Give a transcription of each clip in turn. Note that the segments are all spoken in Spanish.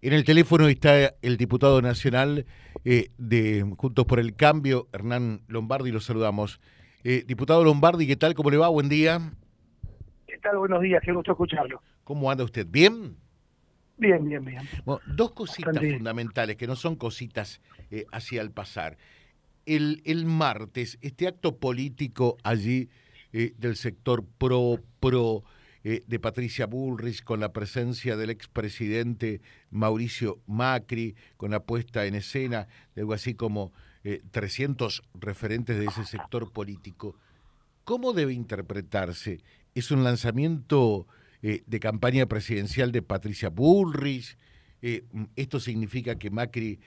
En el teléfono está el diputado nacional eh, de Juntos por el Cambio, Hernán Lombardi, lo saludamos. Eh, diputado Lombardi, ¿qué tal? ¿Cómo le va? Buen día. ¿Qué tal? Buenos días, qué gusto escucharlo. ¿Cómo anda usted? ¿Bien? Bien, bien, bien. dos cositas fundamentales, que no son cositas eh, hacia el pasar. El, el martes, este acto político allí del sector pro, pro eh, de Patricia Bullrich, con la presencia del expresidente Mauricio Macri, con la puesta en escena de algo así como 300 eh, referentes de ese sector político. ¿Cómo debe interpretarse? ¿Es un lanzamiento eh, de campaña presidencial de Patricia Bullrich? ¿Esto significa que Macri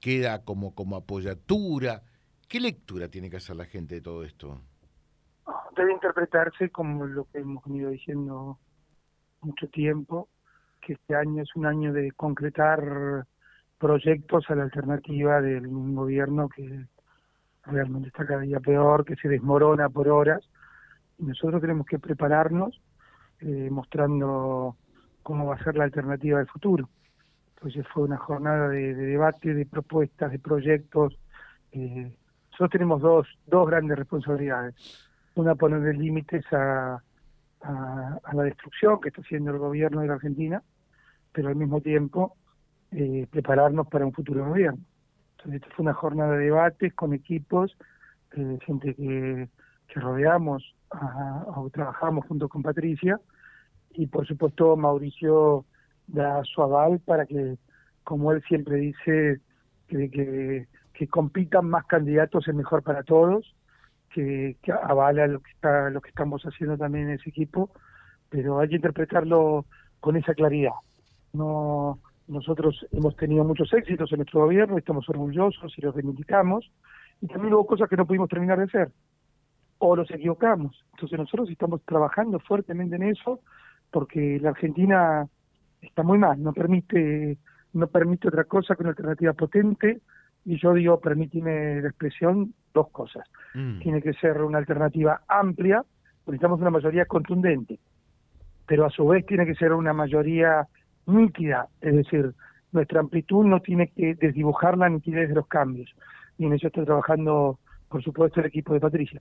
queda como, como apoyatura? ¿Qué lectura tiene que hacer la gente de todo esto? Debe interpretarse como lo que hemos venido diciendo mucho tiempo, que este año es un año de concretar proyectos a la alternativa del gobierno que realmente está cada día peor, que se desmorona por horas. Y nosotros tenemos que prepararnos eh, mostrando cómo va a ser la alternativa del futuro. Entonces fue una jornada de, debate, de propuestas, de proyectos. Eh, nosotros tenemos dos, dos grandes responsabilidades una poner límites a, a, la destrucción que está haciendo el gobierno de la Argentina, pero al mismo tiempo eh, prepararnos para un futuro gobierno. Entonces, esta fue una jornada de debates con equipos, eh, gente que, que rodeamos o trabajamos junto con Patricia, y por supuesto Mauricio da su aval para que, como él siempre dice, que, que compitan más candidatos es mejor para todos que, avala lo que está lo que estamos haciendo también en ese equipo pero hay que interpretarlo con esa claridad. No nosotros hemos tenido muchos éxitos en nuestro gobierno estamos orgullosos y los reivindicamos y también hubo cosas que no pudimos terminar de hacer o los equivocamos. Entonces nosotros estamos trabajando fuertemente en eso porque la Argentina está muy mal no permite no permite otra cosa que una alternativa potente y yo digo, permíteme la expresión, dos cosas. Mm. Tiene que ser una alternativa amplia, necesitamos una mayoría contundente, pero a su vez tiene que ser una mayoría nítida, es decir, nuestra amplitud no tiene que desdibujar la nitidez de los cambios. Y en eso está trabajando, por supuesto, el equipo de Patricia.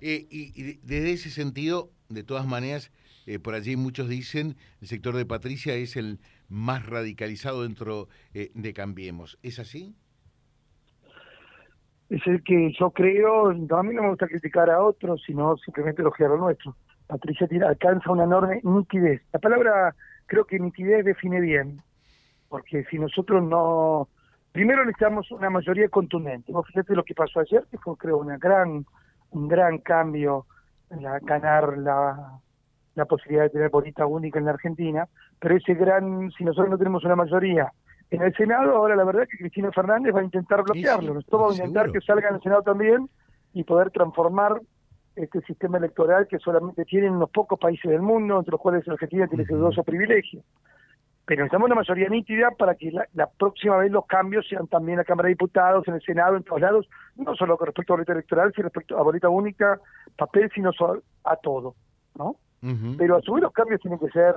Eh, y, desde ese sentido, de todas maneras, eh, por allí muchos dicen, el sector de Patricia es el más radicalizado dentro eh, de Cambiemos. ¿Es así? Es el que yo creo, a mí no me gusta criticar a otros, sino simplemente elogiar lo nuestro. Patricia tiene, alcanza una enorme nitidez. La palabra, creo que nitidez define bien, porque si nosotros no... Primero necesitamos una mayoría contundente. Vos fíjate lo que pasó ayer, que fue creo una gran, un gran cambio la, ganar la, la posibilidad de tener bolita única en la Argentina, pero ese gran, si nosotros no tenemos una mayoría en el Senado, ahora la verdad es que Cristina Fernández va a intentar bloquearlo, nosotros vamos a intentar que salga en el Senado también y poder transformar este sistema electoral que solamente tienen unos pocos países del mundo, entre los cuales Argentina tiene ese dudoso privilegio. Pero necesitamos una mayoría nítida para que la, próxima vez los cambios sean también en la Cámara de Diputados, en el Senado, en todos lados, no solo con respecto a boleta electoral, sino respecto a boleta única, papel, sino a todo, ¿no? Pero a su vez los cambios tienen que ser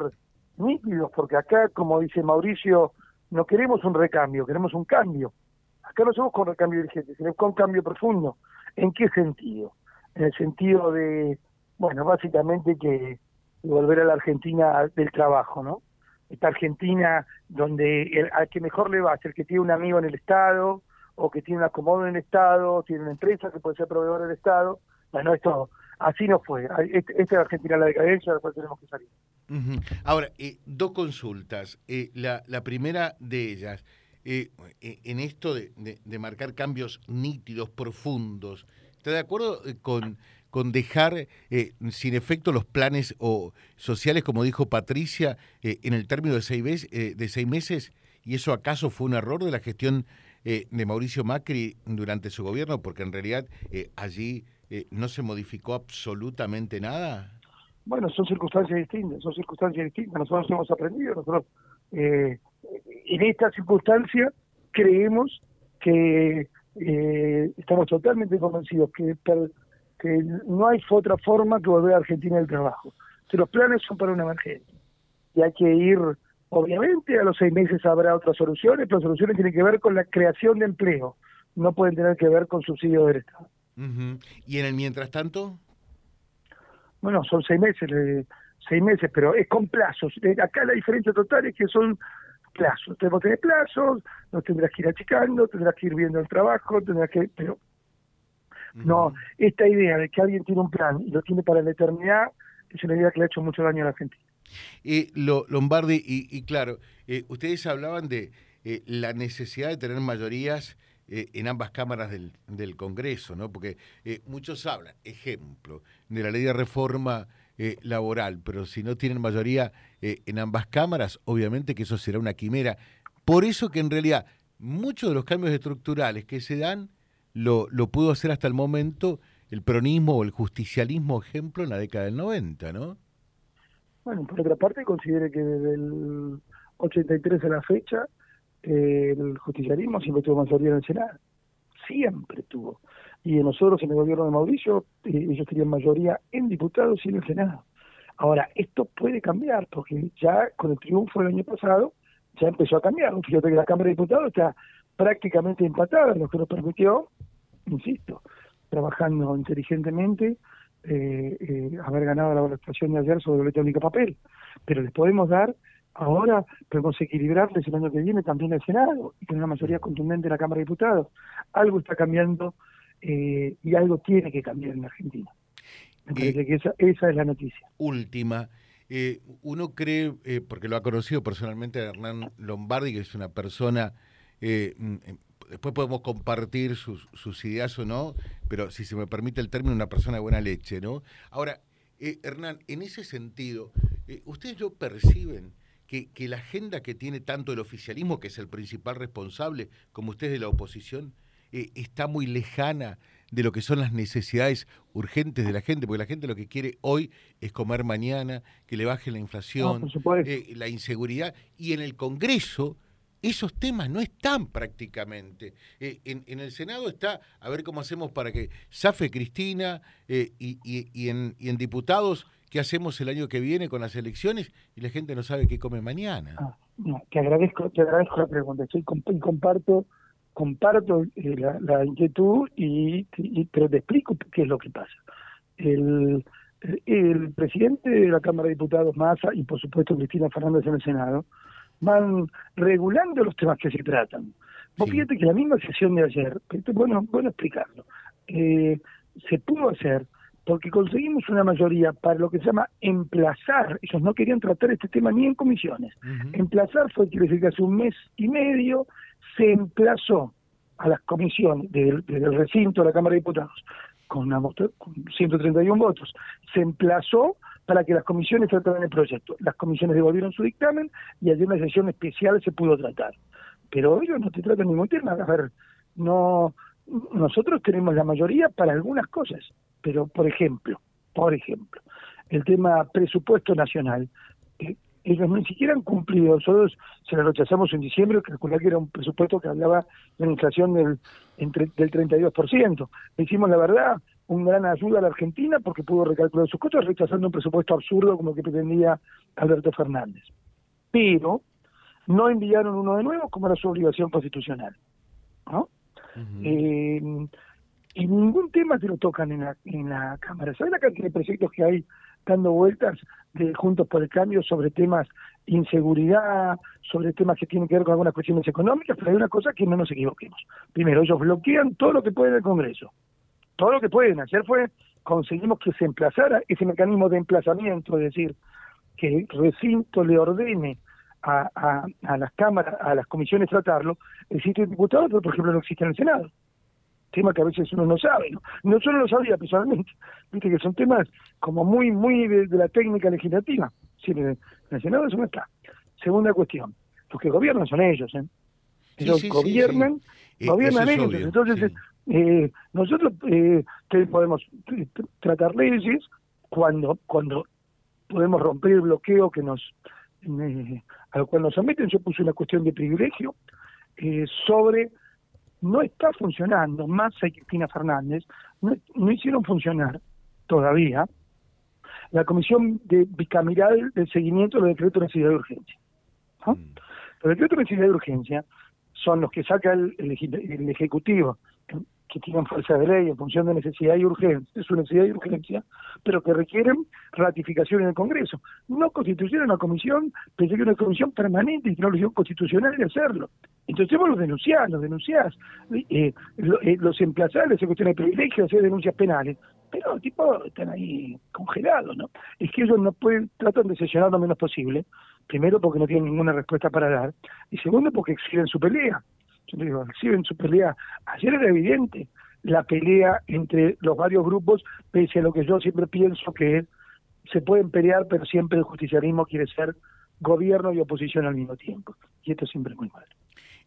nítidos, porque acá, como dice Mauricio, no queremos un recambio, queremos un cambio. Acá no somos con recambio dirigente, sino con cambio profundo. ¿En qué sentido? En el sentido de, bueno, básicamente que volver a la Argentina del trabajo, ¿no? Esta Argentina donde el, al que mejor le va es el que tiene un amigo en el Estado, o que tiene un acomodo en el Estado, tiene una empresa que puede ser proveedor del Estado. Bueno, esto así no fue. Esta es Argentina la decadencia, después tenemos que salir. Ahora, eh, dos consultas. Eh, la, la, primera de ellas, eh, en esto de, de, marcar cambios nítidos, profundos, ¿está de acuerdo con, con dejar sin efecto los planes o sociales, como dijo Patricia, en el término de seis, veces, de seis meses? ¿Y eso acaso fue un error de la gestión de Mauricio Macri durante su gobierno? Porque en realidad allí no se modificó absolutamente nada? Bueno, son circunstancias distintas, son circunstancias distintas. Nosotros hemos aprendido, nosotros eh, en esta circunstancia creemos que eh, estamos totalmente convencidos que, no hay otra forma que volver a Argentina del trabajo. Que los planes son para una emergencia y hay que ir Obviamente a los seis meses habrá otras soluciones, pero las soluciones tienen que ver con la creación de empleo, no pueden tener que ver con subsidios del Estado. ¿Y en el mientras tanto? Bueno, son seis meses, seis meses, pero es con plazos. Eh, acá la diferencia total es que son plazos. Tenemos que tener plazos, no tendrás que ir achicando, tendrás que ir viendo el trabajo, tendrás que... Pero no, esta idea de que alguien tiene un plan y lo tiene para la eternidad es una idea que le ha hecho mucho daño a la Argentina. Eh, lo, Lombardi, y, claro, eh, ustedes hablaban de eh, la necesidad de tener mayorías eh, en ambas cámaras del, del Congreso, ¿no? Porque muchos hablan, ejemplo, de la ley de reforma laboral, pero si no tienen mayoría en ambas cámaras, obviamente que eso será una quimera. Por eso que en realidad muchos de los cambios estructurales que se dan lo, lo pudo hacer hasta el momento el peronismo o el justicialismo, ejemplo, en la década del 90, ¿no? Bueno, por otra parte, considere que desde el 83 a la fecha, el justicialismo siempre tuvo mayoría en el Senado. Siempre tuvo. Y nosotros en el gobierno de Mauricio, eh, ellos tenían mayoría en diputados y en el Senado. Ahora, esto puede cambiar, porque ya con el triunfo del año pasado, ya empezó a cambiar. Fíjate que la Cámara de Diputados está prácticamente empatada, lo que nos permitió, insisto, trabajando inteligentemente, eh, eh, haber ganado la votación de ayer sobre el único papel. Pero les podemos dar, ahora podemos equilibrarles el año que viene también el Senado y tener una mayoría contundente en la Cámara de Diputados. Algo está cambiando eh, y algo tiene que cambiar en Argentina. Me parece que esa, esa es la noticia. Última. uno cree, porque lo ha conocido personalmente Hernán Lombardi, que es una persona mm, después podemos compartir sus, sus, ideas o no, pero si se me permite el término, una persona de buena leche, ¿no? Ahora, eh, Hernán, en ese sentido, eh, ¿ustedes lo perciben que, que, la agenda que tiene tanto el oficialismo, que es el principal responsable, como ustedes de la oposición, eh, está muy lejana de lo que son las necesidades urgentes de la gente, porque la gente lo que quiere hoy es comer mañana, que le baje la inflación, la inseguridad, y en el Congreso esos temas no están prácticamente. Eh, en, el Senado está a ver cómo hacemos para que zafe Cristina eh, y, y, en, y, en, diputados, ¿qué hacemos el año que viene con las elecciones? Y la gente no sabe qué come mañana. Ah, te, agradezco, te agradezco la pregunta. Estoy, comparto comparto eh, la, inquietud, y, pero te explico qué es lo que pasa. El, el presidente de la Cámara de Diputados, Massa, y por supuesto Cristina Fernández en el Senado, van regulando los temas que se tratan. Vos fíjate que la misma sesión de ayer, bueno, bueno explicarlo, eh, se pudo hacer porque conseguimos una mayoría para lo que se llama emplazar, ellos no querían tratar este tema ni en comisiones, emplazar fue quiere decir que hace un mes y medio se emplazó a las comisiones del, del recinto de la Cámara de Diputados con, una, con 131 votos, se emplazó para que las comisiones trataran el proyecto. Las comisiones devolvieron su dictamen y allí una sesión especial se pudo tratar. Pero ellos no te tratan ningún tema. A ver, no, nosotros tenemos la mayoría para algunas cosas, pero por ejemplo, por ejemplo, el tema presupuesto nacional, eh, ellos ni siquiera han cumplido, nosotros se lo rechazamos en diciembre, calculé que era un presupuesto que hablaba de una inflación del, entre, del 32%. Le hicimos la verdad, una gran ayuda a la Argentina porque pudo recalcular sus costos rechazando un presupuesto absurdo como el que pretendía Alberto Fernández. Pero no enviaron uno de nuevo como era su obligación constitucional. ¿no? Eh, y ningún tema se lo tocan en la, en la Cámara. ¿Sabes la cantidad de proyectos que hay dando vueltas de Juntos por el Cambio sobre temas de inseguridad, sobre temas que tienen que ver con algunas cuestiones económicas? Pero hay una cosa que no nos equivoquemos. Primero, ellos bloquean todo lo que puede el Congreso todo lo que pueden hacer fue conseguimos que se emplazara ese mecanismo de emplazamiento, es decir, que el recinto le ordene a, a, las cámaras, a las comisiones tratarlo, sitio de diputados, pero por ejemplo no existe en el Senado. Tema que a veces uno no sabe, ¿no? No solo lo sabía personalmente, viste que son temas como muy, muy de, la técnica legislativa. Sí, en el Senado eso no está. Segunda cuestión, los que gobiernan son ellos, ¿eh? Ellos gobiernan, eh, gobiernan ellos. Entonces, eh, nosotros eh, podemos tratar leyes cuando cuando podemos romper el bloqueo que nos eh, al cual nos someten. Yo puse una cuestión de privilegio eh, sobre no está funcionando más y Cristina Fernández no, no hicieron funcionar todavía la comisión de bicameral del seguimiento de los decretos de necesidad de urgencia. ¿no? Mm. Pero el decreto de necesidad de urgencia son los que saca el, el, Ejecutivo, que tienen fuerza de ley en función de necesidad y urgencia, de su necesidad y urgencia, pero que requieren ratificación en el Congreso. No constituyeron una comisión, pensé que una comisión permanente y una obligación constitucional de hacerlo. Entonces vos los denunciás, los denunciás, eh, eh, los emplazás, les cuestión de privilegio, hacer denuncias penales, pero tipo están ahí congelados, ¿no? Es que ellos no pueden, tratan de sesionar lo menos posible, primero porque no tienen ninguna respuesta para dar, y segundo porque exhiben su pelea. Yo digo, exhiben su pelea. Ayer era evidente la pelea entre los varios grupos, pese a lo que yo siempre pienso que se pueden pelear, pero siempre el justicialismo quiere ser gobierno y oposición al mismo tiempo. Y esto siempre es muy malo.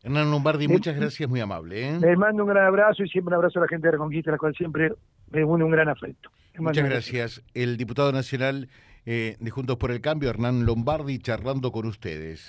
Hernán Lombardi, muchas gracias, muy amable. ¿eh? Les mando un gran abrazo y siempre un abrazo a la gente de Reconquista, a la cual siempre me une un gran afecto. Muchas gracias. El diputado nacional eh, de Juntos por el Cambio, Hernán Lombardi, charlando con ustedes